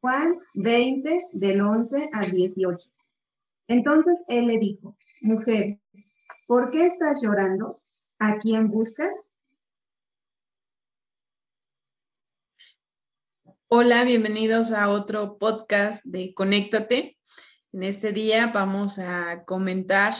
Juan 20, del 11 al 18. Entonces él le dijo, mujer, ¿por qué estás llorando? ¿A quién buscas? Hola, bienvenidos a otro podcast de Conéctate. En este día vamos a comentar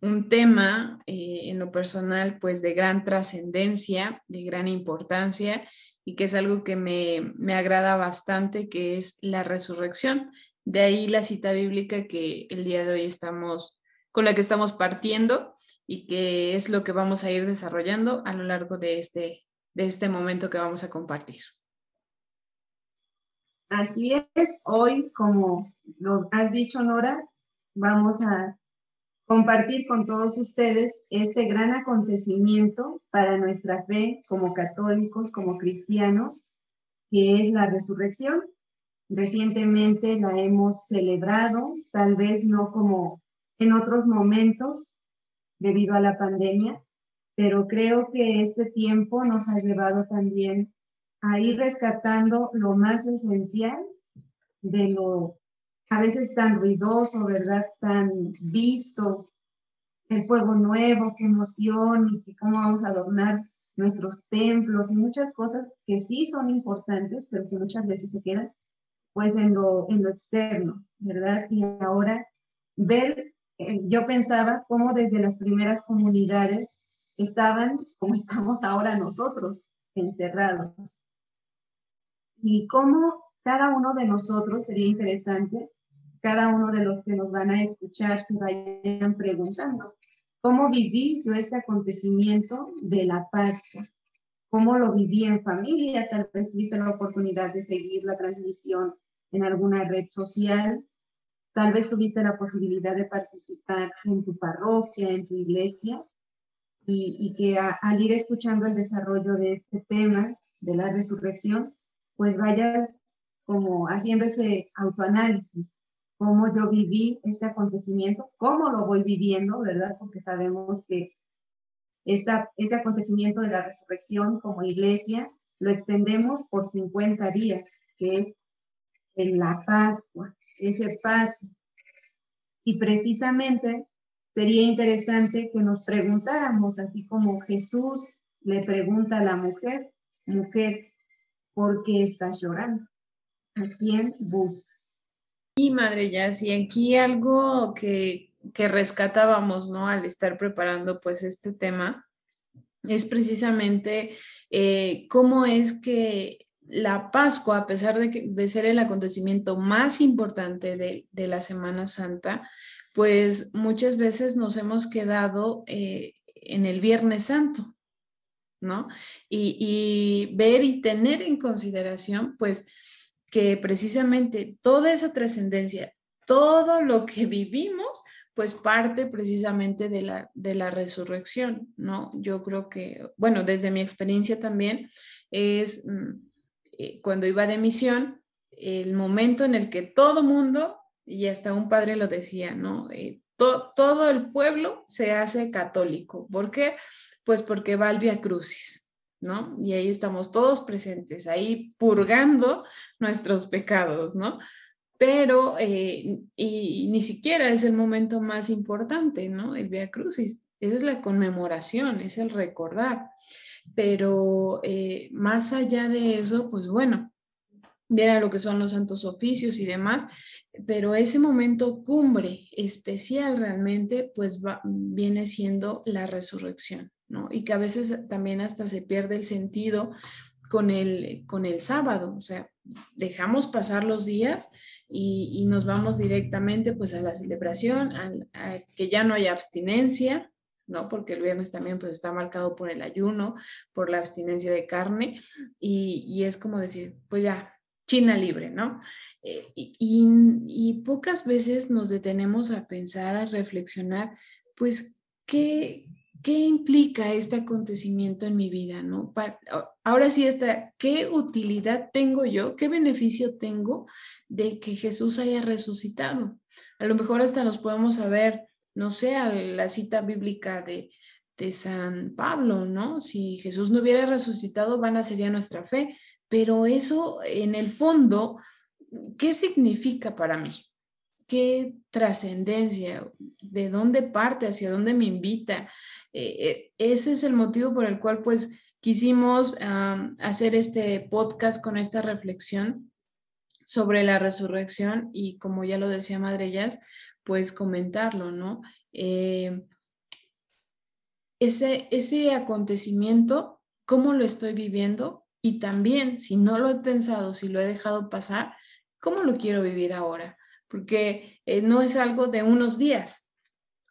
un tema eh, en lo personal pues de gran trascendencia, de gran importancia y que es algo que me, me agrada bastante, que es la resurrección. De ahí la cita bíblica que el día de hoy estamos, con la que estamos partiendo y que es lo que vamos a ir desarrollando a lo largo de este, de este momento que vamos a compartir. Así es, hoy, como lo has dicho, Nora, vamos a compartir con todos ustedes este gran acontecimiento para nuestra fe como católicos, como cristianos, que es la resurrección. Recientemente la hemos celebrado, tal vez no como en otros momentos debido a la pandemia, pero creo que este tiempo nos ha llevado también a ir rescatando lo más esencial de lo a veces tan ruidoso, ¿verdad? Tan visto, el fuego nuevo, qué emoción y cómo vamos a adornar nuestros templos y muchas cosas que sí son importantes, pero que muchas veces se quedan pues en lo, en lo externo, ¿verdad? Y ahora ver, eh, yo pensaba cómo desde las primeras comunidades estaban como estamos ahora nosotros, encerrados, y cómo cada uno de nosotros, sería interesante, cada uno de los que nos van a escuchar se vayan preguntando, ¿cómo viví yo este acontecimiento de la Pascua? ¿Cómo lo viví en familia? Tal vez tuviste la oportunidad de seguir la transmisión en alguna red social. Tal vez tuviste la posibilidad de participar en tu parroquia, en tu iglesia, y, que al ir escuchando el desarrollo de este tema de la resurrección, pues vayas como haciendo ese autoanálisis, cómo yo viví este acontecimiento, cómo lo voy viviendo, ¿verdad? Porque sabemos que esta, ese acontecimiento de la resurrección como iglesia lo extendemos por 50 días, que es en la Pascua, ese paso. Y precisamente sería interesante que nos preguntáramos, así como Jesús le pregunta a la mujer, mujer, ¿por qué estás llorando? ¿A quién buscas? Y madre ya, si aquí algo que, que rescatábamos, ¿no? Al estar preparando pues este tema, es precisamente eh, cómo es que la Pascua, a pesar de, de ser el acontecimiento más importante de, de, la Semana Santa, pues muchas veces nos hemos quedado eh, en el Viernes Santo, ¿no? Y, ver y tener en consideración, pues, que precisamente toda esa trascendencia, todo lo que vivimos, pues parte precisamente de la, de la resurrección, ¿no? Yo creo que, bueno, desde mi experiencia también, es mm, eh, cuando iba de misión, el momento en el que todo mundo, y hasta un padre lo decía, ¿no? Eh, todo el pueblo se hace católico. ¿Por qué? Pues porque va al Via Crucis, ¿no? Y ahí estamos todos presentes, ahí purgando nuestros pecados, ¿no? Pero, eh, y ni siquiera es el momento más importante, ¿no? El Via Crucis. Esa es la conmemoración, es el recordar. Pero eh, más allá de eso, pues bueno, viene lo que son los santos oficios y demás, pero ese momento cumbre especial realmente, pues viene siendo la resurrección. Y que a veces también hasta se pierde el sentido con el, con el sábado, o sea, dejamos pasar los días y, nos vamos directamente pues a la celebración, a, que ya no haya abstinencia, ¿no? Porque el viernes también pues está marcado por el ayuno, por la abstinencia de carne y, es como decir, pues ya, China libre, ¿no? Eh, y, pocas veces nos detenemos a pensar, a reflexionar, pues, ¿qué, ¿qué implica este acontecimiento en mi vida? ¿no? ahora sí está, ¿qué utilidad tengo yo? ¿Qué beneficio tengo de que Jesús haya resucitado? A lo mejor hasta nos podemos saber, no sé, a la cita bíblica de, de San Pablo, ¿no? Si Jesús no hubiera resucitado, vana sería nuestra fe. pero eso en el fondo, ¿qué significa para mí? ¿Qué trascendencia? ¿De dónde parte? ¿Hacia dónde me invita? Eh, eh, ese es el motivo por el cual pues quisimos hacer este podcast con esta reflexión sobre la resurrección y como ya lo decía Madrellas, pues comentarlo, ¿no? Eh, ese, ese acontecimiento, ¿cómo lo estoy viviendo? Y también, si no lo he pensado, si lo he dejado pasar, ¿cómo lo quiero vivir ahora? Porque no es algo de unos días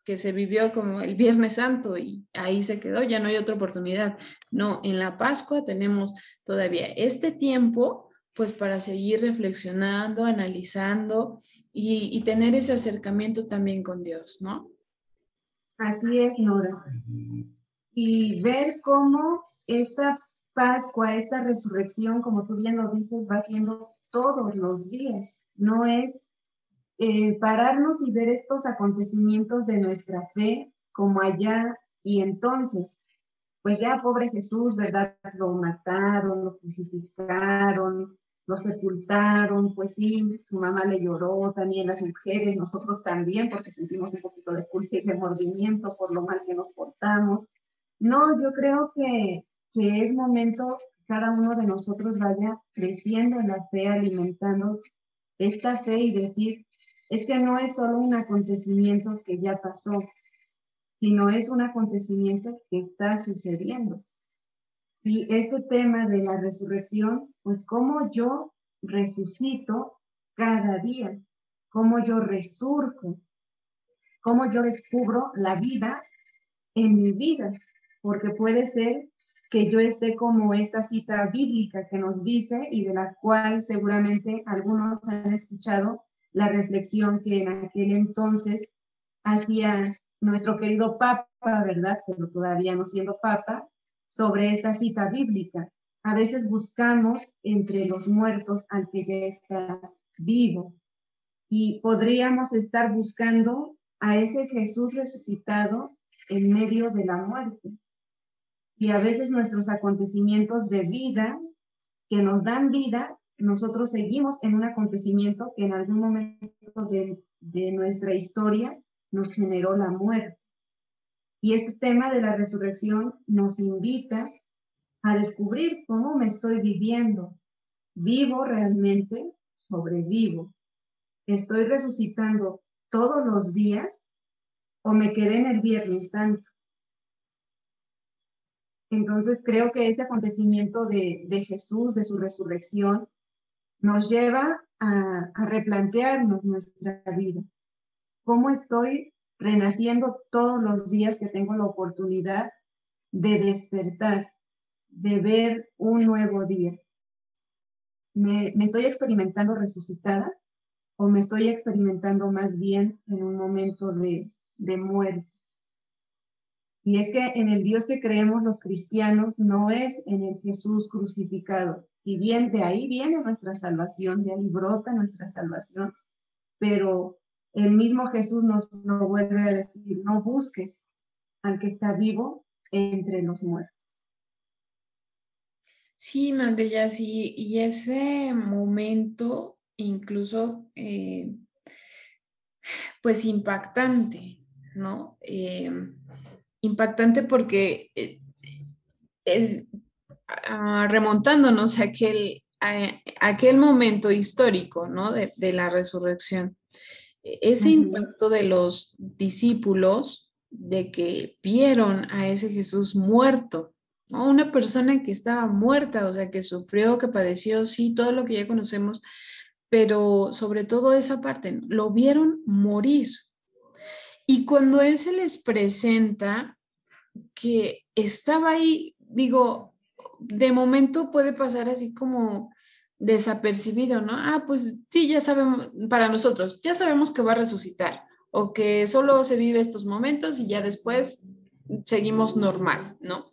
que se vivió como el Viernes Santo y ahí se quedó, ya no hay otra oportunidad. No, en la Pascua tenemos todavía este tiempo pues para seguir reflexionando, analizando y, tener ese acercamiento también con Dios, ¿no? Así es, Nora. Y ver cómo esta Pascua, esta resurrección, como tú bien lo dices, va siendo todos los días. No es eh, pararnos y ver estos acontecimientos de nuestra fe como allá y entonces, pues ya pobre Jesús, ¿verdad? Lo mataron, lo crucificaron, lo sepultaron, pues sí, su mamá le lloró, también las mujeres, nosotros también, porque sentimos un poquito de culpa y remordimiento por lo mal que nos portamos. No, yo creo que, que es momento cada uno de nosotros vaya creciendo en la fe, alimentando esta fe y decir, es que no es solo un acontecimiento que ya pasó, sino es un acontecimiento que está sucediendo. Y este tema de la resurrección, pues cómo yo resucito cada día, cómo yo resurjo, cómo yo descubro la vida en mi vida, porque puede ser que yo esté como esta cita bíblica que nos dice y de la cual seguramente algunos han escuchado la reflexión que en aquel entonces hacía nuestro querido Papa, ¿verdad? Pero todavía no siendo Papa, sobre esta cita bíblica. A veces buscamos entre los muertos al que ya está vivo y podríamos estar buscando a ese Jesús resucitado en medio de la muerte. Y a veces nuestros acontecimientos de vida que nos dan vida, nosotros seguimos en un acontecimiento que en algún momento de, de nuestra historia nos generó la muerte. Y este tema de la resurrección nos invita a descubrir cómo me estoy viviendo. ¿Vivo realmente? ¿Sobrevivo? ¿Estoy resucitando todos los días o me quedé en el Viernes Santo? Entonces creo que este acontecimiento de, Jesús, de su resurrección, nos lleva a, replantearnos nuestra vida. ¿Cómo estoy renaciendo todos los días que tengo la oportunidad de despertar, de ver un nuevo día. ¿Me, estoy experimentando resucitada o me estoy experimentando más bien en un momento de, de muerte? Y es que en el Dios que creemos los cristianos no es en el Jesús crucificado. Si bien de ahí viene nuestra salvación, de ahí brota nuestra salvación, pero el mismo Jesús nos lo vuelve a decir, no busques al que está vivo entre los muertos. Sí, Madre, ya sí, y ese momento incluso, eh, pues impactante, ¿no? Eh, impactante porque eh, ah, remontándonos a aquel, aquel momento histórico, ¿no? De, de la resurrección ese impacto de los discípulos de que vieron a ese Jesús muerto, ¿no? una persona que estaba muerta, o sea, que sufrió, que padeció, sí, todo lo que ya conocemos, pero sobre todo esa parte, lo vieron morir. Y cuando Él se les presenta que estaba ahí, digo, de momento puede pasar así como desapercibido, ¿no? Ah, pues sí, ya sabemos, para nosotros, ya sabemos que va a resucitar o que solo se vive estos momentos y ya después seguimos normal, ¿no?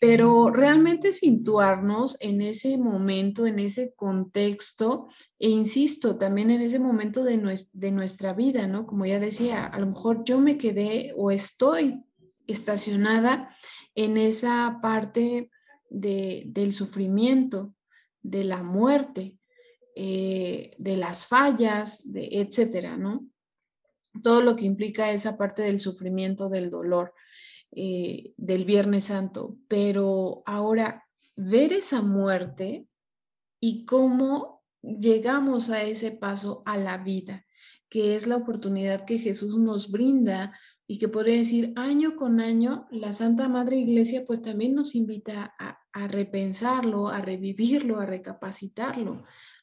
Pero realmente situarnos en ese momento, en ese contexto, e insisto, también en ese momento de, de nuestra vida, ¿no? Como ya decía, a lo mejor yo me quedé o estoy estacionada en esa parte de, del sufrimiento, de la muerte, eh, de las fallas, de etcétera, ¿no? Todo lo que implica esa parte del sufrimiento, del dolor, eh, del Viernes Santo. Pero ahora, ver esa muerte y cómo llegamos a ese paso a la vida, que es la oportunidad que Jesús nos brinda y que podría decir año con año, la Santa Madre Iglesia pues también nos invita a, a repensarlo, a revivirlo, a recapacitarlo,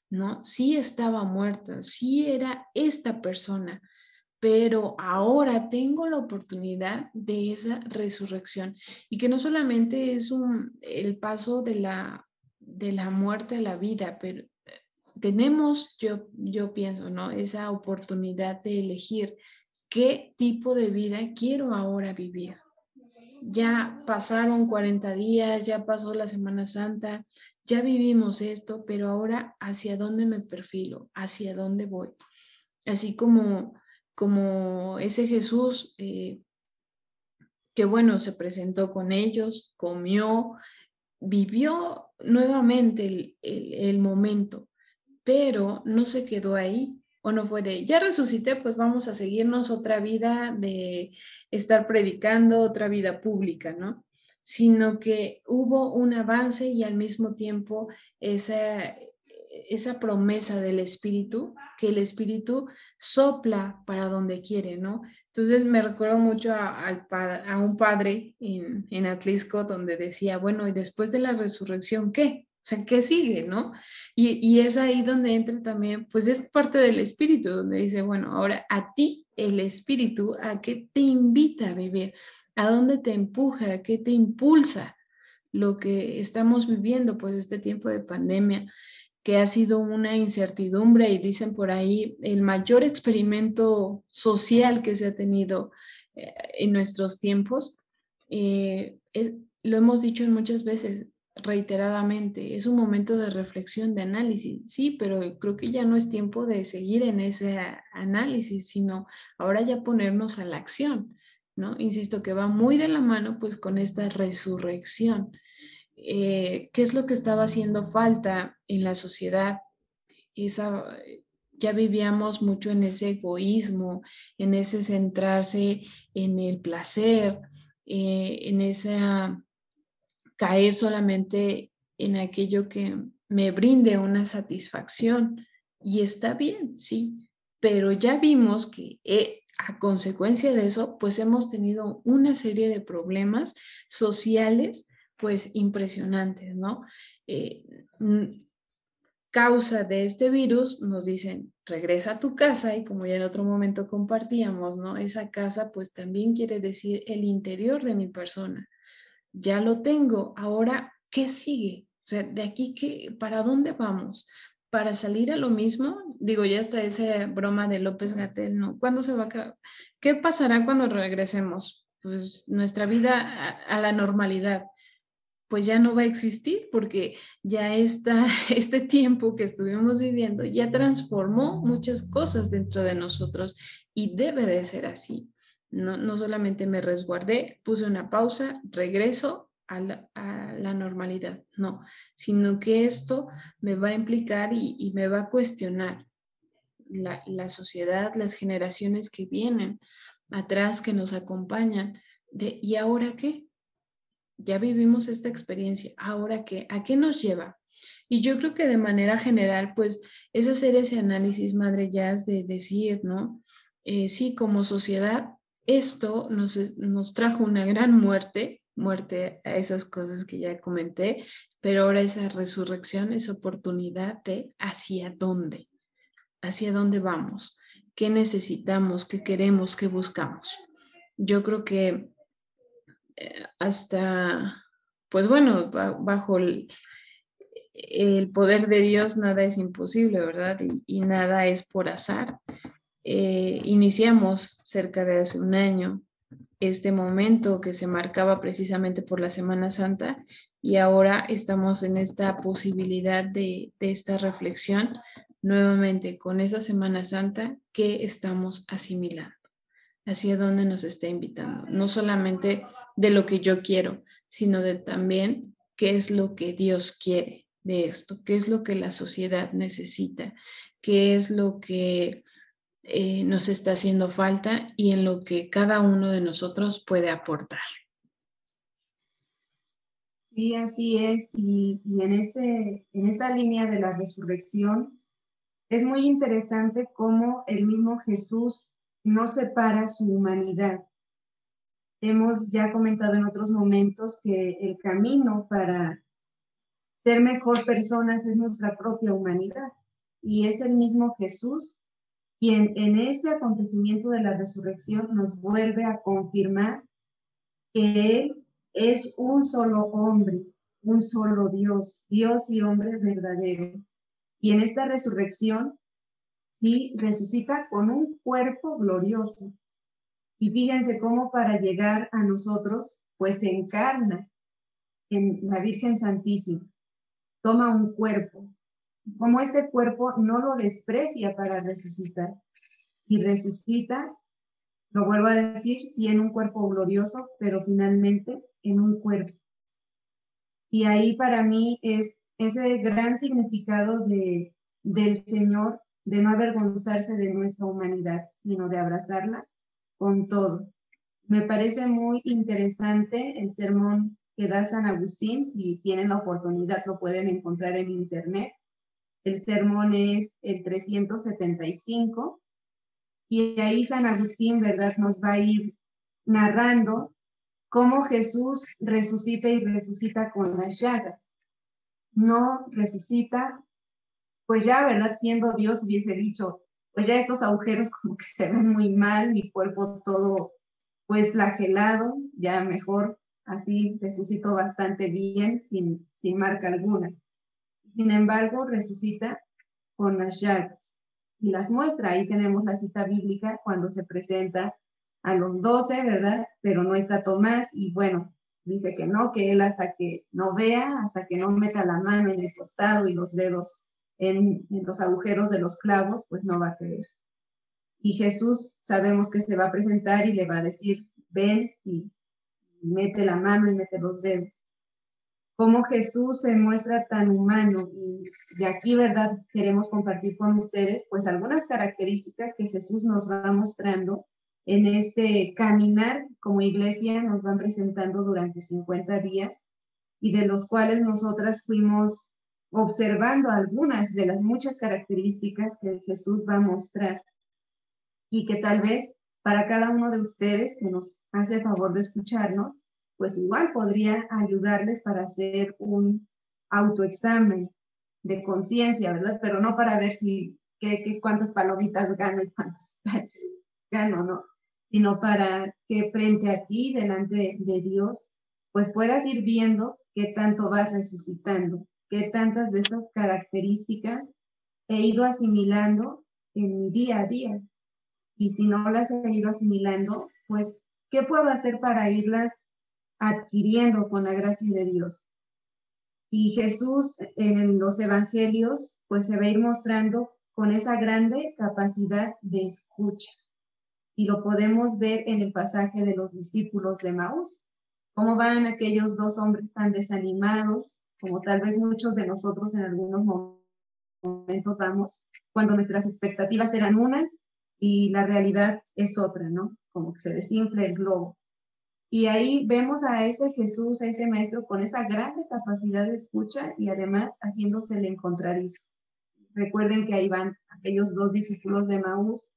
¿no? Sí estaba muerta, sí era esta persona, pero ahora tengo la oportunidad de esa resurrección y que no solamente es un, el paso de la, de la muerte a la vida, pero eh, tenemos, yo, yo pienso, ¿no? Esa oportunidad de elegir qué tipo de vida quiero ahora vivir. Ya pasaron 40 días, ya pasó la Semana Santa, ya vivimos esto, pero ahora hacia dónde me perfilo, hacia dónde voy. Así como, como ese Jesús eh, que bueno, se presentó con ellos, comió, vivió nuevamente el, el momento, pero no se quedó ahí, o no fue de, ya resucité, pues vamos a seguirnos otra vida de estar predicando, otra vida pública, ¿no? Sino que hubo un avance y al mismo tiempo esa, esa promesa del Espíritu, que el Espíritu sopla para donde quiere, ¿no? Entonces me recuerdo mucho a, a un padre en, en Atlisco donde decía, bueno, y después de la resurrección, ¿qué? O sea, ¿qué sigue, no? Y, es ahí donde entra también, pues es parte del espíritu, donde dice, bueno, ahora a ti el espíritu, ¿a qué te invita a vivir? ¿A dónde te empuja? ¿A qué te impulsa? Lo que estamos viviendo, pues este tiempo de pandemia, que ha sido una incertidumbre y dicen por ahí el mayor experimento social que se ha tenido eh, en nuestros tiempos. Eh, lo hemos dicho muchas veces, reiteradamente. Es un momento de reflexión, de análisis, sí, pero creo que ya no es tiempo de seguir en ese análisis, sino ahora ya ponernos a la acción, ¿no? Insisto que va muy de la mano pues con esta resurrección. Eh, ¿Qué es lo que estaba haciendo falta en la sociedad? Esa, ya vivíamos mucho en ese egoísmo, en ese centrarse en el placer, eh, en esa caer solamente en aquello que me brinde una satisfacción. Y está bien, sí, pero ya vimos que eh, a consecuencia de eso, pues hemos tenido una serie de problemas sociales, pues impresionantes, ¿no? Eh, causa de este virus, nos dicen, regresa a tu casa y como ya en otro momento compartíamos, ¿no? Esa casa pues también quiere decir el interior de mi persona ya lo tengo, ahora, ¿qué sigue? O sea, de aquí, ¿qué, ¿para dónde vamos? Para salir a lo mismo, digo, ya está esa broma de López Gatel, ¿no? ¿Cuándo se va a ¿Qué pasará cuando regresemos? Pues nuestra vida a, la normalidad pues ya no va a existir porque ya está este tiempo que estuvimos viviendo ya transformó muchas cosas dentro de nosotros y debe de ser así. No, solamente me resguardé, puse una pausa, regreso a la, normalidad, no, sino que esto me va a implicar y, me va a cuestionar la, sociedad, las generaciones que vienen atrás, que nos acompañan, de ¿y ahora qué? Ya vivimos esta experiencia, ¿ahora qué? ¿A qué nos lleva? Y yo creo que de manera general, pues es hacer ese análisis, Madre Jazz, de decir, ¿no? Eh, sí, como sociedad esto nos, nos trajo una gran muerte, muerte a esas cosas que ya comenté, pero ahora esa resurrección, esa oportunidad de hacia dónde, hacia dónde vamos, qué necesitamos, qué queremos, qué buscamos. Yo creo que eh, hasta, pues bueno, bajo el, poder de Dios nada es imposible, ¿verdad? y nada es por azar. Eh, iniciamos cerca de hace un año este momento que se marcaba precisamente por la Semana Santa y ahora estamos en esta posibilidad de, esta reflexión nuevamente con esa Semana Santa que estamos asimilando, hacia dónde nos está invitando, no solamente de lo que yo quiero, sino de también qué es lo que Dios quiere, de esto, qué es lo que la sociedad necesita, qué es lo que eh, nos está haciendo falta y en lo que cada uno de nosotros puede aportar. Sí, así es. Y, en, este, en esta línea de la resurrección, es muy interesante cómo el mismo Jesús no separa su humanidad. Hemos ya comentado en otros momentos que el camino para ser mejor personas es nuestra propia humanidad. Y es el mismo Jesús quien en este acontecimiento de la resurrección nos vuelve a confirmar que Él es un solo hombre, un solo Dios, Dios y hombre verdadero. Y en esta resurrección, sí, resucita con un cuerpo glorioso. Y fíjense cómo para llegar a nosotros, pues se encarna en la Virgen Santísima, toma un cuerpo, como este cuerpo no lo desprecia para resucitar y resucita, lo vuelvo a decir, sí en un cuerpo glorioso, pero finalmente en un cuerpo. Y ahí para mí es ese gran significado de, del Señor de no avergonzarse de nuestra humanidad, sino de abrazarla con todo. Me parece muy interesante el sermón que da San Agustín, si tienen la oportunidad lo pueden encontrar en internet. El sermón es el 375 y ahí San Agustín, ¿verdad? Nos va a ir narrando cómo Jesús resucita y resucita con las llagas. No resucita, pues ya, ¿verdad? Siendo Dios hubiese dicho, pues ya estos agujeros como que se ven muy mal, mi cuerpo todo pues flagelado, ya mejor así resucito bastante bien, sin, sin marca alguna. Sin embargo, resucita con las llagas y las muestra. Ahí tenemos la cita bíblica cuando se presenta a los doce, ¿verdad? Pero no está Tomás y bueno, dice que no, que él hasta que no vea, hasta que no meta la mano en el costado y los dedos en, en los agujeros de los clavos, pues no va a creer. Y Jesús sabemos que se va a presentar y le va a decir, ven y mete la mano y mete los dedos cómo Jesús se muestra tan humano y de aquí, ¿verdad? Queremos compartir con ustedes pues algunas características que Jesús nos va mostrando en este caminar como iglesia, nos van presentando durante 50 días y de los cuales nosotras fuimos observando algunas de las muchas características que Jesús va a mostrar y que tal vez para cada uno de ustedes que nos hace favor de escucharnos, pues igual podría ayudarles para hacer un autoexamen de conciencia, ¿verdad? Pero no para ver si, qué, cuántas palomitas gano y cuántas gano, ¿no? Sino para que frente a ti, delante de Dios, pues puedas ir viendo qué tanto vas resucitando, qué tantas de estas características he ido asimilando en mi día a día. Y si no las he ido asimilando, pues, ¿qué puedo hacer para irlas adquiriendo con la gracia de Dios. Y Jesús en los evangelios, pues se va a ir mostrando con esa grande capacidad de escucha. Y lo podemos ver en el pasaje de los discípulos de Maús, cómo van aquellos dos hombres tan desanimados, como tal vez muchos de nosotros en algunos momentos vamos, cuando nuestras expectativas eran unas y la realidad es otra, ¿no? Como que se desinfla el globo. Y ahí vemos a ese Jesús, a ese maestro con esa grande capacidad de escucha y además haciéndose el encontradizo. Recuerden que ahí van aquellos dos discípulos de Maús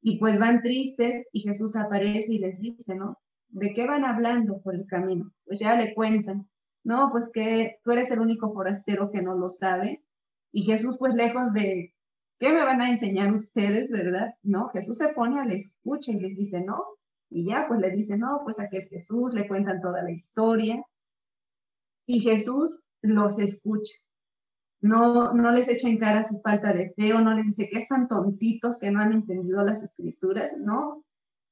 y pues van tristes y Jesús aparece y les dice, ¿no? ¿De qué van hablando por el camino? Pues ya le cuentan, no, pues que tú eres el único forastero que no lo sabe. Y Jesús pues lejos de, ¿qué me van a enseñar ustedes, verdad? No, Jesús se pone a la escucha y les dice, no, y ya, pues le dice, no, pues a que Jesús le cuentan toda la historia. Y Jesús los escucha. No, no les echa en cara su falta de fe o no les dice que están tontitos que no han entendido las escrituras. No,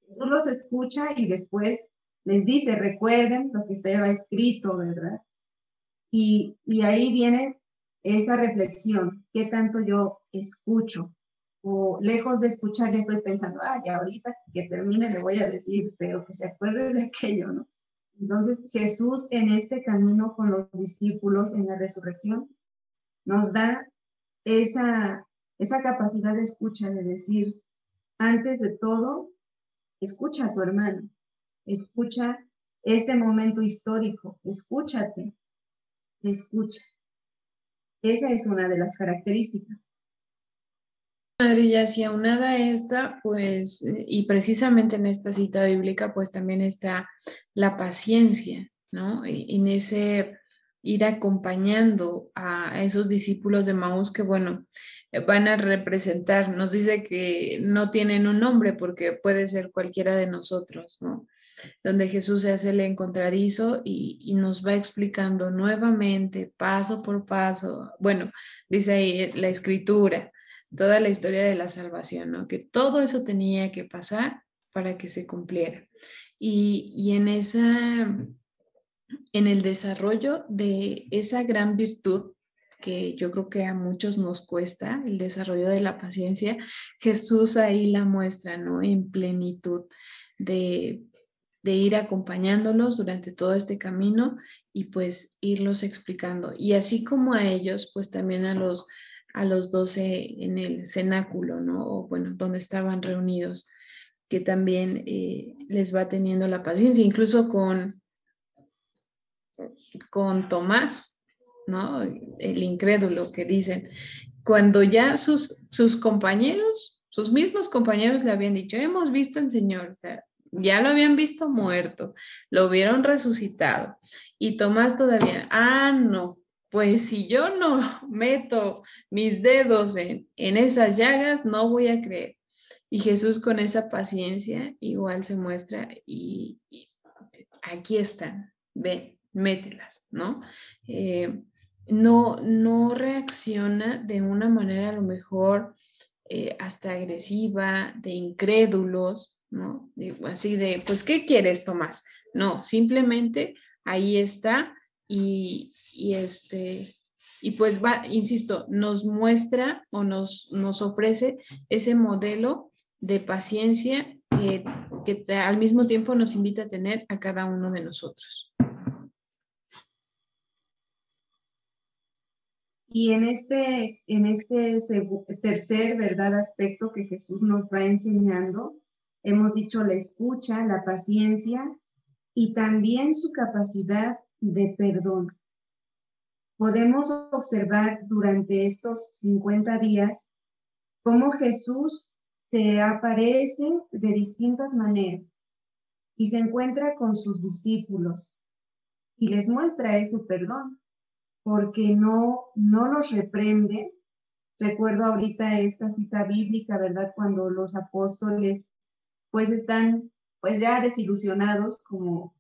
Jesús los escucha y después les dice, recuerden lo que estaba escrito, ¿verdad? Y, y ahí viene esa reflexión, ¿qué tanto yo escucho? O lejos de escuchar ya estoy pensando, ah, ya ahorita que termine le voy a decir, pero que se acuerde de aquello, ¿no? Entonces Jesús en este camino con los discípulos en la resurrección nos da esa, esa capacidad de escucha, de decir, antes de todo, escucha a tu hermano, escucha este momento histórico, escúchate, escucha. Esa es una de las características. Madre, si aunada a esta, pues, y precisamente en esta cita bíblica, pues también está la paciencia, ¿no? En ese ir acompañando a esos discípulos de Maús que, bueno, van a representar, nos dice que no tienen un nombre porque puede ser cualquiera de nosotros, ¿no? Donde Jesús se hace el encontradizo y, y nos va explicando nuevamente, paso por paso, bueno, dice ahí la escritura, toda la historia de la salvación, ¿no? Que todo eso tenía que pasar para que se cumpliera. Y, y en esa, en el desarrollo de esa gran virtud que yo creo que a muchos nos cuesta, el desarrollo de la paciencia, Jesús ahí la muestra, ¿no? En plenitud de, de ir acompañándolos durante todo este camino y pues irlos explicando. Y así como a ellos, pues también a los a los doce en el cenáculo, ¿no? O bueno, donde estaban reunidos, que también eh, les va teniendo la paciencia, incluso con, con Tomás, ¿no? El incrédulo que dicen, cuando ya sus, sus compañeros, sus mismos compañeros le habían dicho, hemos visto al Señor, o sea, ya lo habían visto muerto, lo vieron resucitado. Y Tomás todavía, ah, no, pues si yo no meto mis dedos en, esas llagas, no voy a creer. Y Jesús con esa paciencia igual se muestra y, aquí están, ve, mételas, ¿no? Eh, no, no reacciona de una manera a lo mejor eh, hasta agresiva, de incrédulos, ¿no? así de, pues, ¿qué quieres, Tomás? No, simplemente ahí está y, y este y pues va, insisto, nos muestra o nos, nos ofrece ese modelo de paciencia que, al mismo tiempo nos invita a tener a cada uno de nosotros. Y en este, en este tercer, ¿verdad?, aspecto que Jesús nos va enseñando, hemos dicho la escucha, la paciencia y también su capacidad de perdón podemos observar durante estos 50 días cómo Jesús se aparece de distintas maneras y se encuentra con sus discípulos y les muestra ese perdón, porque no, no los reprende. Recuerdo ahorita esta cita bíblica, ¿verdad? Cuando los apóstoles pues están pues ya desilusionados, como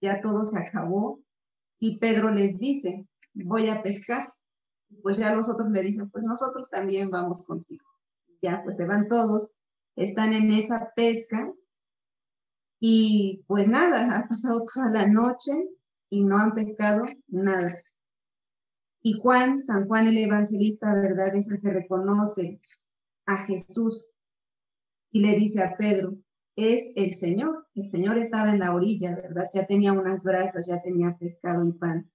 ya todo se acabó, y Pedro les dice, voy a pescar. Pues ya los otros le dicen, pues nosotros también vamos contigo. Ya, pues se van todos, están en esa pesca y pues nada, ha pasado toda la noche y no han pescado nada. Y Juan, San Juan el Evangelista, ¿verdad? Es el que reconoce a Jesús y le dice a Pedro, es el Señor. El Señor estaba en la orilla, ¿verdad? Ya tenía unas brasas, ya tenía pescado y pan.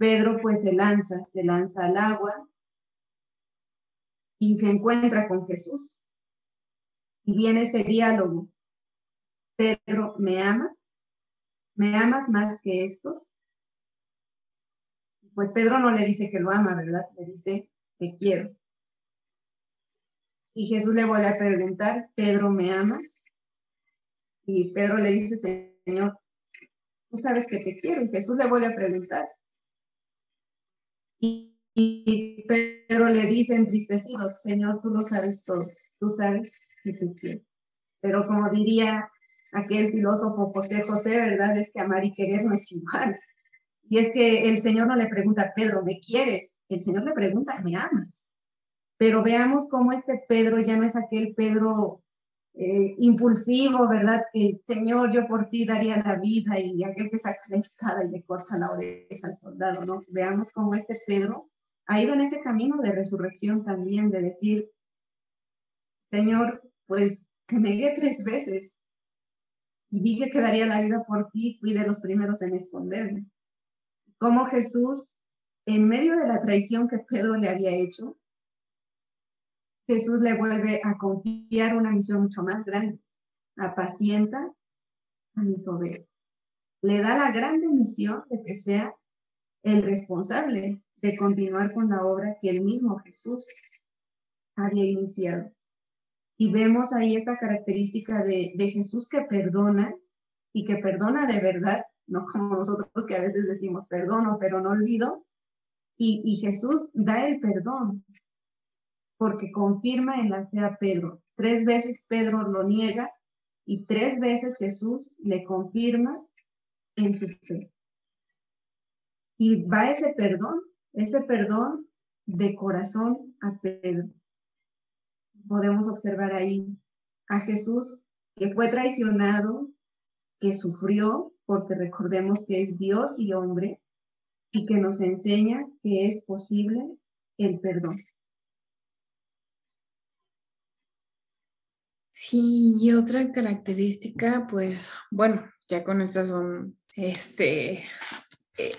Pedro pues se lanza, se lanza al agua y se encuentra con Jesús. Y viene ese diálogo. Pedro, ¿me amas? ¿Me amas más que estos? Pues Pedro no le dice que lo ama, ¿verdad? Le dice, te quiero. Y Jesús le vuelve a preguntar, Pedro, ¿me amas? Y Pedro le dice, Señor, tú sabes que te quiero. Y Jesús le vuelve a preguntar, y, Pedro le dice entristecido, Señor, tú lo sabes todo, tú sabes que te quiero. Pero como diría aquel filósofo José José, ¿verdad? Es que amar y querer no es igual. Y es que el Señor no le pregunta Pedro, ¿me quieres? El Señor le pregunta, ¿me amas? Pero veamos cómo este Pedro ya no es aquel Pedro eh, impulsivo, ¿verdad? Que Señor, yo por ti daría la vida y aquel que saca la espada y le corta la oreja al soldado, ¿no? Veamos cómo este Pedro ha ido en ese camino de resurrección también, de decir, Señor, pues te negué tres veces y dije que daría la vida por ti, fui de los primeros en esconderme. Como Jesús en medio de la traición que Pedro le había hecho, Jesús le vuelve a confiar una misión mucho más grande. Apacienta a mis ovejas. Le da la grande misión de que sea el responsable de continuar con la obra que el mismo Jesús había iniciado. Y vemos ahí esta característica de, Jesús que perdona y que perdona de verdad, no como nosotros que a veces decimos perdono, pero no olvido. Y Jesús da el perdón porque confirma en la fe a Pedro. Tres veces Pedro lo niega y tres veces Jesús le confirma en su fe. Y va ese perdón, ese perdón de corazón a Pedro. Podemos observar ahí a Jesús que fue traicionado, que sufrió, porque recordemos que es Dios y hombre, y que nos enseña que es posible el perdón. Sí, y otra característica, pues, bueno, ya con estas son, este, eh,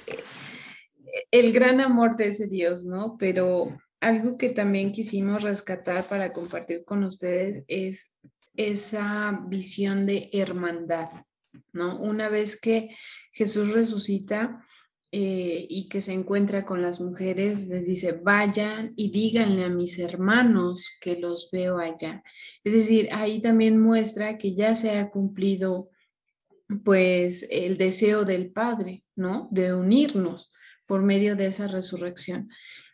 el gran amor de ese Dios, ¿no? Pero algo que también quisimos rescatar para compartir con ustedes es esa visión de hermandad, ¿no? Una vez que Jesús resucita eh, y que se encuentra con las mujeres, les dice, vayan y díganle a mis hermanos que los veo allá. Es decir, ahí también muestra que ya se ha cumplido pues el deseo del Padre, ¿no? De unirnos por medio de esa resurrección.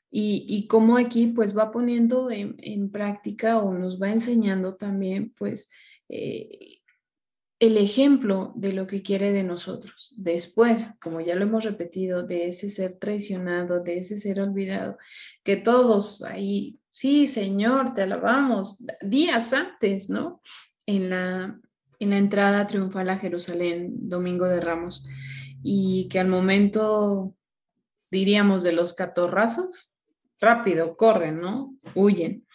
Y, y cómo aquí pues va poniendo en, práctica o nos va enseñando también pues eh, el ejemplo de lo que quiere de nosotros. Después, como ya lo hemos repetido, de ese ser traicionado, de ese ser olvidado, que todos ahí, sí, Señor, te alabamos, días antes, ¿no? En la, en la entrada triunfal a Jerusalén, Domingo de Ramos, y que al momento, diríamos, de los catorrazos, rápido, corren, ¿no? Huyen.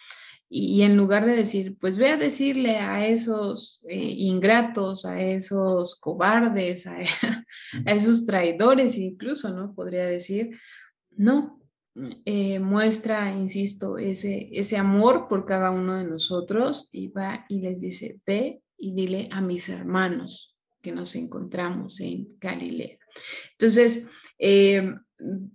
Y, en lugar de decir, pues ve a decirle a esos eh, ingratos, a esos cobardes, a, esos traidores incluso, ¿no? Podría decir, no, eh, muestra, insisto, ese, ese amor por cada uno de nosotros y va y les dice, ve y dile a mis hermanos que nos encontramos en Galilea. Entonces, eh,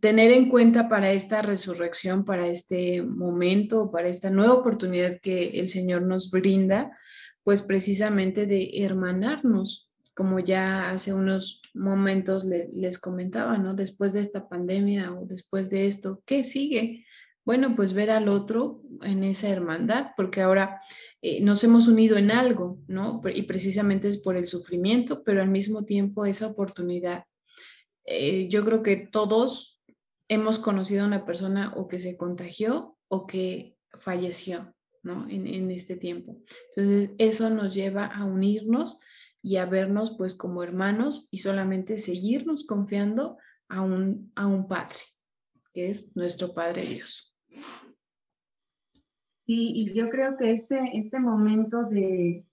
tener en cuenta para esta resurrección, para este momento, para esta nueva oportunidad que el Señor nos brinda, pues precisamente de hermanarnos, como ya hace unos momentos les comentaba, ¿no? Después de esta pandemia o después de esto, ¿qué sigue? Bueno, pues ver al otro en esa hermandad, porque ahora eh, nos hemos unido en algo, ¿no? Y precisamente es por el sufrimiento, pero al mismo tiempo esa oportunidad eh, yo creo que todos hemos conocido a una persona o que se contagió o que falleció, ¿no? En, este tiempo. Entonces, eso nos lleva a unirnos y a vernos pues como hermanos y solamente seguirnos confiando a un, a un Padre, que es nuestro Padre Dios. Sí, y yo creo que este, este momento de,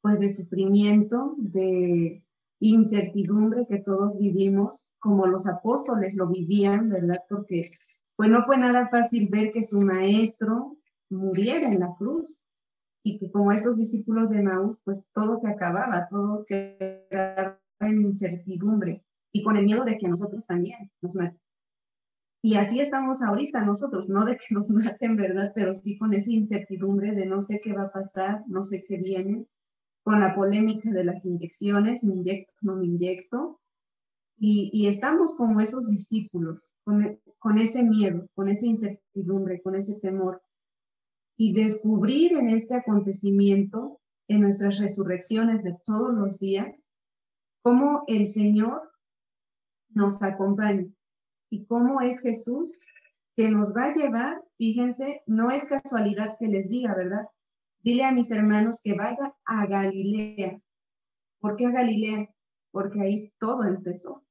pues de sufrimiento, de incertidumbre que todos vivimos, como los apóstoles lo vivían, ¿verdad? Porque pues no fue nada fácil ver que su maestro muriera en la cruz y que como estos discípulos de Maús, pues todo se acababa, todo quedaba en incertidumbre y con el miedo de que nosotros también nos maten. Y así estamos ahorita nosotros, no de que nos maten, ¿verdad? Pero sí con esa incertidumbre de no sé qué va a pasar, no sé qué viene, con la polémica de las inyecciones, me inyecto, no me inyecto, y, estamos como esos discípulos, con, con ese miedo, con esa incertidumbre, con ese temor, y descubrir en este acontecimiento, en nuestras resurrecciones de todos los días, cómo el Señor nos acompaña y cómo es Jesús que nos va a llevar, fíjense, no es casualidad que les diga, ¿verdad? Dile a mis hermanos que vayan a Galilea. ¿Por qué a Galilea? Porque ahí todo empezó.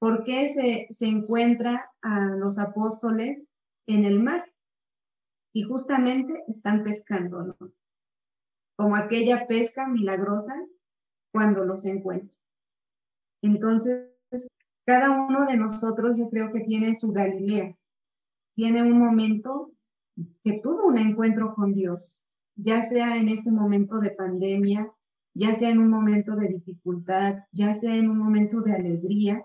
¿Por qué se, se encuentra a los apóstoles en el mar? Y justamente están pescando, ¿no? Como aquella pesca milagrosa cuando los encuentra. Entonces, cada uno de nosotros yo creo que tiene su Galilea, tiene un momento que tuvo un encuentro con Dios, ya sea en este momento de pandemia, ya sea en un momento de dificultad, ya sea en un momento de alegría.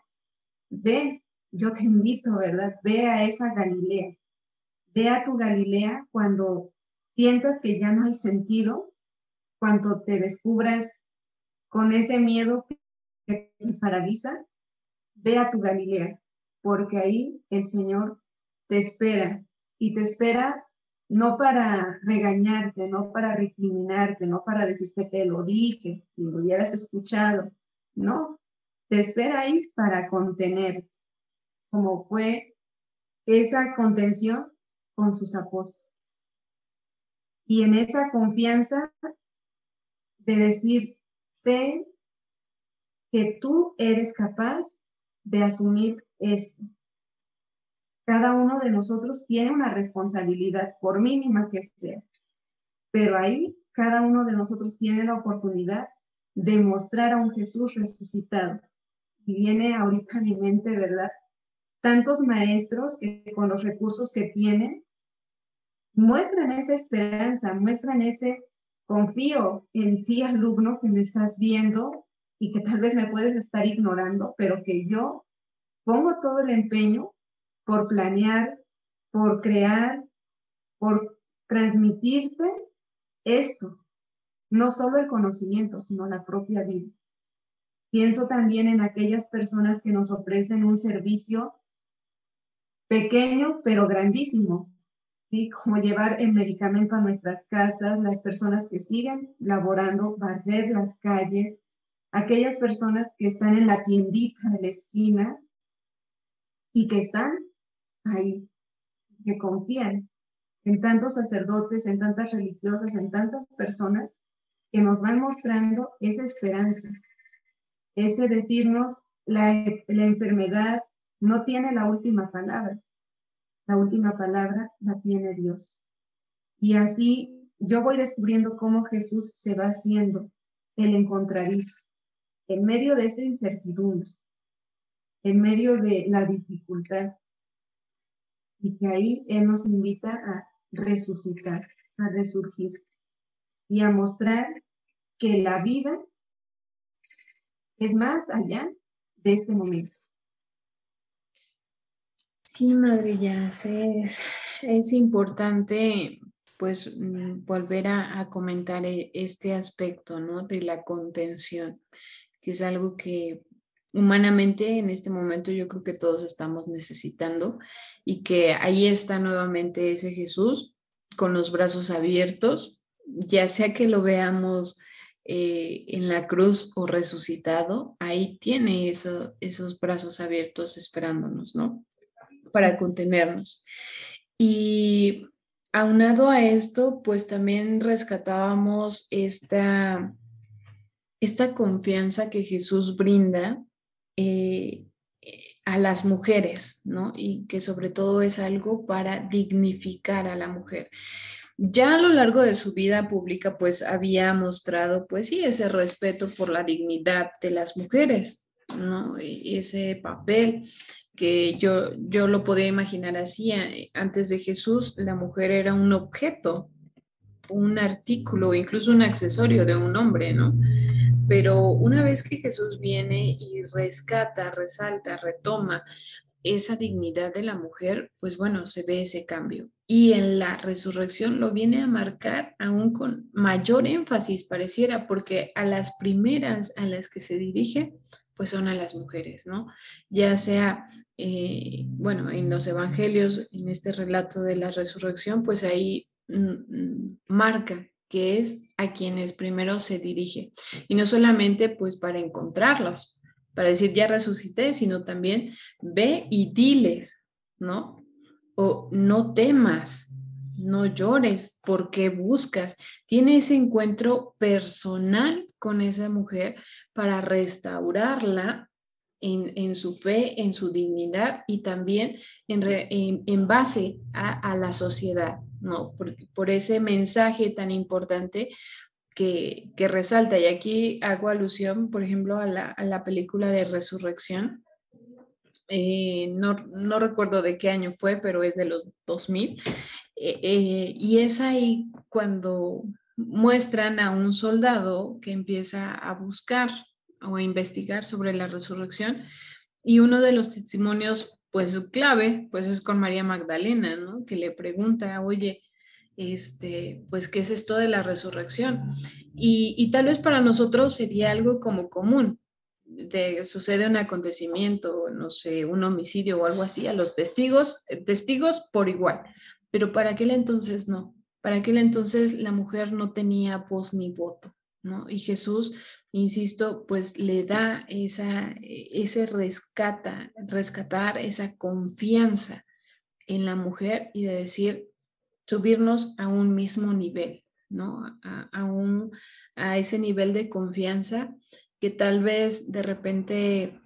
Ve, yo te invito, ¿verdad? Ve a esa Galilea. Ve a tu Galilea cuando sientas que ya no hay sentido, cuando te descubras con ese miedo que te paraliza, ve a tu Galilea, porque ahí el Señor te espera y te espera no para regañarte, no para recriminarte, no para decirte te lo dije, si lo hubieras escuchado, no, te espera ahí para contenerte, como fue esa contención con sus apóstoles. Y en esa confianza de decir, sé que tú eres capaz de asumir esto. Cada uno de nosotros tiene una responsabilidad, por mínima que sea, pero ahí cada uno de nosotros tiene la oportunidad de mostrar a un Jesús resucitado. Y viene ahorita a mi mente, ¿verdad? Tantos maestros que con los recursos que tienen muestran esa esperanza, muestran ese confío en ti, alumno, que me estás viendo y que tal vez me puedes estar ignorando, pero que yo pongo todo el empeño por planear, por crear, por transmitirte esto, no solo el conocimiento, sino la propia vida. Pienso también en aquellas personas que nos ofrecen un servicio pequeño pero grandísimo, ¿sí? como llevar el medicamento a nuestras casas, las personas que siguen laborando, barrer las calles, aquellas personas que están en la tiendita de la esquina y que están ahí, que confían en tantos sacerdotes, en tantas religiosas, en tantas personas que nos van mostrando esa esperanza, ese decirnos la, la enfermedad no tiene la última palabra, la última palabra la tiene Dios. Y así yo voy descubriendo cómo Jesús se va haciendo el encontradizo en medio de esta incertidumbre, en medio de la dificultad, y que ahí Él nos invita a resucitar, a resurgir y a mostrar que la vida es más allá de este momento. Sí, madre, ya es, es importante pues mm, volver a, a, comentar e, este aspecto, ¿no? De la contención, que es algo que humanamente en este momento yo creo que todos estamos necesitando y que ahí está nuevamente ese Jesús con los brazos abiertos, ya sea que lo veamos eh, en la cruz o resucitado, ahí tiene esos brazos abiertos esperándonos, ¿no? Para contenernos. Y aunado a esto, pues también rescatábamos esta, esta confianza que Jesús brinda eh, a las mujeres, ¿no? Y que sobre todo es algo para dignificar a la mujer. Ya a lo largo de su vida pública, pues había mostrado, pues sí, ese respeto por la dignidad de las mujeres, ¿no? Y ese papel que yo, yo lo podía imaginar así, eh, antes de Jesús, la mujer era un objeto, un artículo, incluso un accesorio de un hombre, ¿no? Pero una vez que Jesús viene y rescata, resalta, retoma esa dignidad de la mujer, pues bueno, se ve ese cambio. Y en la resurrección lo viene a marcar aún con mayor énfasis, pareciera, porque a las primeras a las que se dirige, pues son a las mujeres, ¿no? Ya sea, eh, bueno, en los evangelios, en este relato de la resurrección, pues ahí mm, mm, marca que es a quienes primero se dirige. Y no solamente pues para encontrarlos, para decir ya resucité, sino también ve y diles, ¿no? O no temas, no llores, porque buscas. Tiene ese encuentro personal con esa mujer para restaurarla en, su fe, en su dignidad y también en, en, base a, la sociedad, ¿no? Por, ese mensaje tan importante que, resalta. Y aquí hago alusión, por ejemplo, a la, película de Resurrección, eh, no, no, recuerdo de qué año fue, pero es de los 2000, eh, eh, y es ahí cuando muestran a un soldado que empieza a buscar o a investigar sobre la resurrección, y uno de los testimonios, pues clave, pues es con María Magdalena, ¿no? Que le pregunta, oye, este, pues, ¿qué es esto de la resurrección? Y, y tal vez para nosotros sería algo como común, de, sucede un acontecimiento, no sé, un homicidio o algo así, a los testigos, eh, testigos por igual, pero para aquel entonces no, para aquel entonces la mujer no tenía voz ni voto, ¿no? Y Jesús, insisto, pues le da esa, ese rescata, rescatar esa confianza en la mujer y de decir, subirnos a un mismo nivel, ¿no? A, a, un, a ese nivel de confianza que tal vez de repente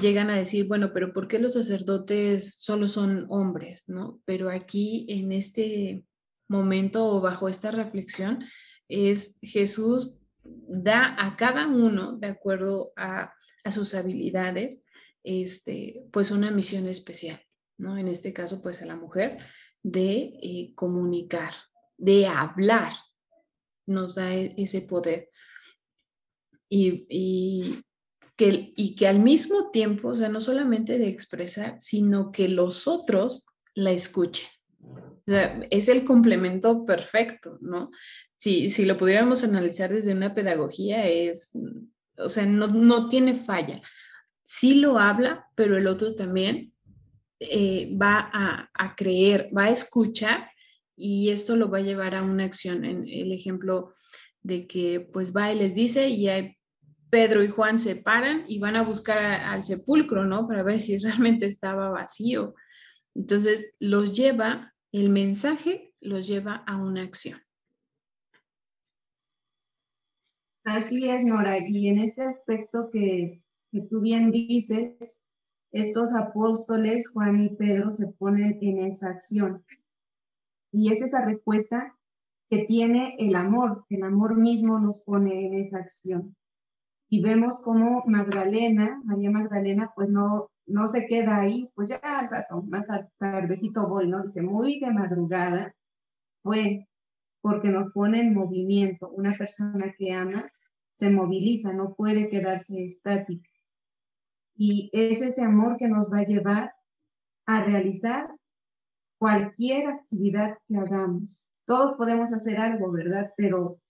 llegan a decir, bueno, pero ¿por qué los sacerdotes solo son hombres? ¿no? Pero aquí en este momento o bajo esta reflexión es Jesús da a cada uno, de acuerdo a, sus habilidades, este, pues una misión especial, ¿no? En este caso, pues a la mujer de eh, comunicar, de hablar, nos da e, ese poder y, que, y que al mismo tiempo, o sea, no solamente de expresar, sino que los otros la escuchen. es el complemento perfecto, ¿no? Si, si lo pudiéramos analizar desde una pedagogía, es, o sea, no, no tiene falla. Sí lo habla, pero el otro también eh, va a, a, creer, va a escuchar y esto lo va a llevar a una acción. En el ejemplo de que pues va y les dice y Pedro y Juan se paran y van a buscar al sepulcro, ¿no? Para ver si realmente estaba vacío. Entonces, los lleva, el mensaje los lleva a una acción. Así es, Nora. Y en este aspecto que, que tú bien dices, estos apóstoles, Juan y Pedro, se ponen en esa acción. Y es esa respuesta que tiene el amor. El amor mismo nos pone en esa acción y vemos como Magdalena, María Magdalena, pues no, no se queda ahí, pues ya al rato, más tardecito voy, ¿no? Dice, muy de madrugada fue porque nos pone en movimiento. Una persona que ama se moviliza, no puede quedarse estática. Y es ese amor que nos va a llevar a realizar cualquier actividad que hagamos. Todos podemos hacer algo, ¿verdad? Pero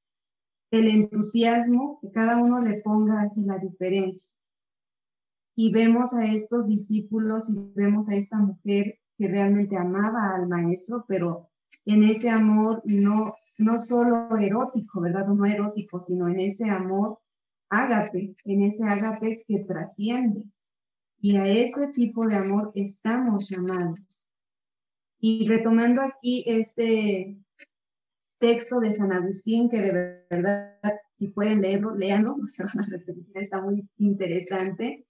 el entusiasmo que cada uno le ponga hace la diferencia. Y vemos a estos discípulos y vemos a esta mujer que realmente amaba al maestro, pero en ese amor no, no solo erótico, ¿verdad? No erótico, sino en ese amor ágape, en ese ágape que trasciende. Y a ese tipo de amor estamos llamados. Y retomando aquí este texto de San Agustín que de verdad, si pueden leerlo, léanlo, no se van a repetir, está muy interesante.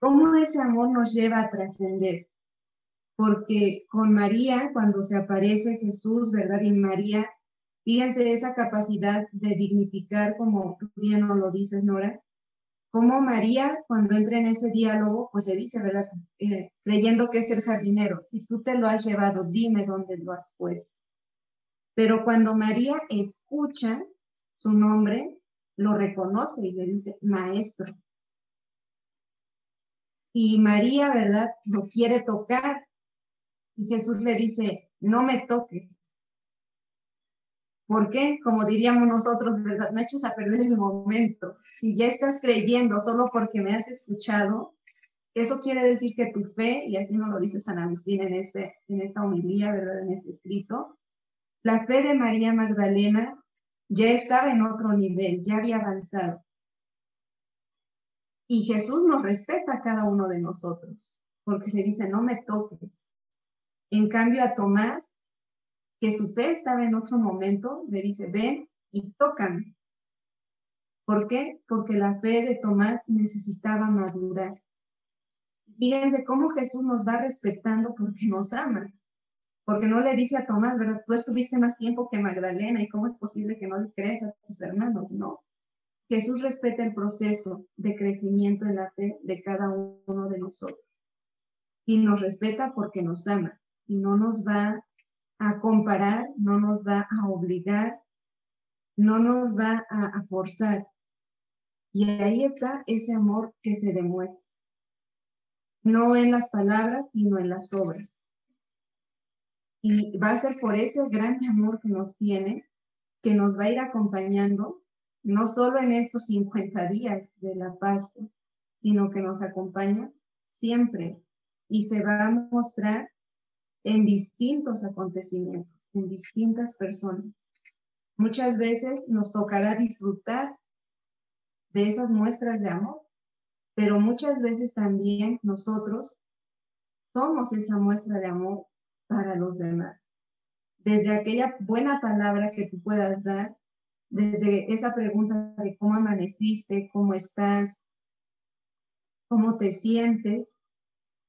¿Cómo ese amor nos lleva a trascender? Porque con María, cuando se aparece Jesús, ¿verdad? Y María, fíjense esa capacidad de dignificar, como tú bien nos lo dices, Nora, como María, cuando entra en ese diálogo, pues le dice, ¿verdad? Eh, creyendo que es el jardinero, si tú te lo has llevado, dime dónde lo has puesto. Pero cuando María escucha su nombre, lo reconoce y le dice, maestro. Y María, ¿verdad? Lo quiere tocar. Y Jesús le dice, no me toques. ¿Por qué? Como diríamos nosotros, ¿verdad? Me echas a perder el momento. Si ya estás creyendo solo porque me has escuchado, eso quiere decir que tu fe, y así nos lo dice San Agustín en, este, en esta homilía, ¿verdad? En este escrito, la fe de María Magdalena ya estaba en otro nivel, ya había avanzado. Y Jesús nos respeta a cada uno de nosotros, porque le dice, no me toques. En cambio a Tomás, que su fe estaba en otro momento, le dice, ven y tócame. ¿Por qué? Porque la fe de Tomás necesitaba madurar. Fíjense cómo Jesús nos va respetando porque nos ama porque no le dice a Tomás, ¿verdad? Tú estuviste más tiempo que Magdalena y cómo es posible que no le creas a tus hermanos, ¿no? Jesús respeta el proceso de crecimiento en la fe de cada uno de nosotros. y nos respeta porque nos ama y no nos va a comparar, no nos va a obligar, no nos va a, forzar. Y ahí está ese amor que se demuestra, no en las palabras, sino en las obras. Y va a ser por ese gran amor que nos tiene, que nos va a ir acompañando, no solo en estos 50 días de la Pascua, sino que nos acompaña siempre y se va a mostrar en distintos acontecimientos, en distintas personas. Muchas veces nos tocará disfrutar de esas muestras de amor, pero muchas veces también nosotros somos esa muestra de amor para los demás. Desde aquella buena palabra que tú puedas dar, desde esa pregunta de cómo amaneciste, cómo estás, cómo te sientes,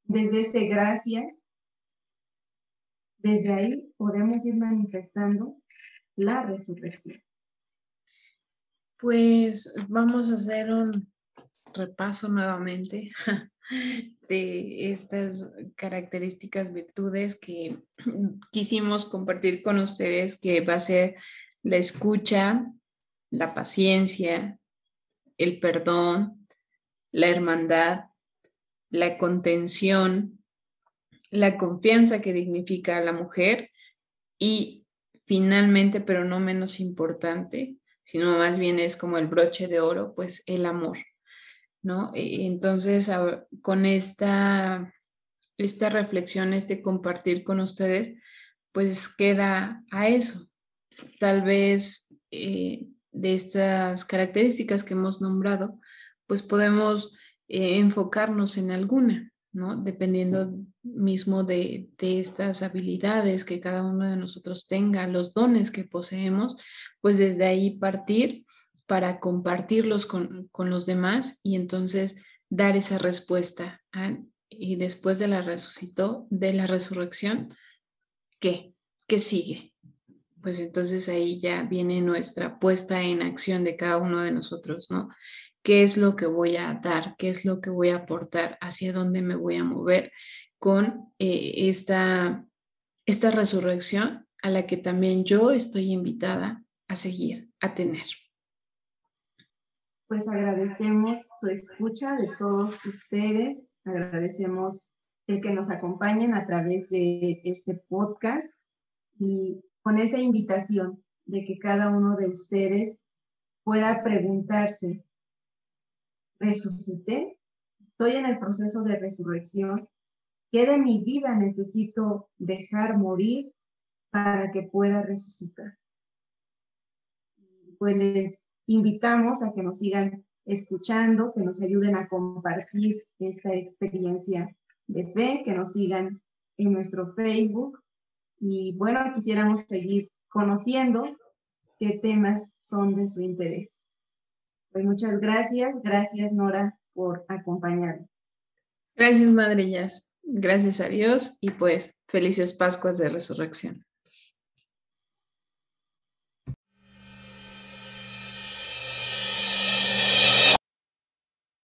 desde este gracias, desde ahí podemos ir manifestando la resurrección. Pues vamos a hacer un repaso nuevamente de estas características, virtudes que quisimos compartir con ustedes, que va a ser la escucha, la paciencia, el perdón, la hermandad, la contención, la confianza que dignifica a la mujer y finalmente, pero no menos importante, sino más bien es como el broche de oro, pues el amor, ¿no? E, entonces, con esta, esta reflexión, este compartir con ustedes, pues queda a eso. Tal vez eh, de estas características que hemos nombrado, pues podemos eh, enfocarnos en alguna, ¿no? Dependiendo mismo de, estas habilidades que cada uno de nosotros tenga, los dones que poseemos, pues desde ahí partir para compartirlos con, los demás y entonces dar esa respuesta. ¿ah? Y después de la resucitó, de la resurrección, ¿qué? ¿Qué sigue? Pues entonces ahí ya viene nuestra puesta en acción de cada uno de nosotros, ¿no? qué es lo que voy a dar, qué es lo que voy a aportar, hacia dónde me voy a mover con eh, esta, esta resurrección a la que también yo estoy invitada a seguir, a tener. Pues agradecemos su escucha de todos ustedes, agradecemos el que nos acompañen a través de este podcast y con esa invitación de que cada uno de ustedes pueda preguntarse resucité, estoy en el proceso de resurrección, ¿qué de mi vida necesito dejar morir para que pueda resucitar? Pues les invitamos a que nos sigan escuchando, que nos ayuden a compartir esta experiencia de fe, que nos sigan en nuestro Facebook. Y bueno, quisiéramos seguir conociendo qué temas son de su interés. Pues muchas gracias, gracias Nora por acompañarnos. Gracias Madre Gracias a Dios y pues felices Pascuas de Resurrección.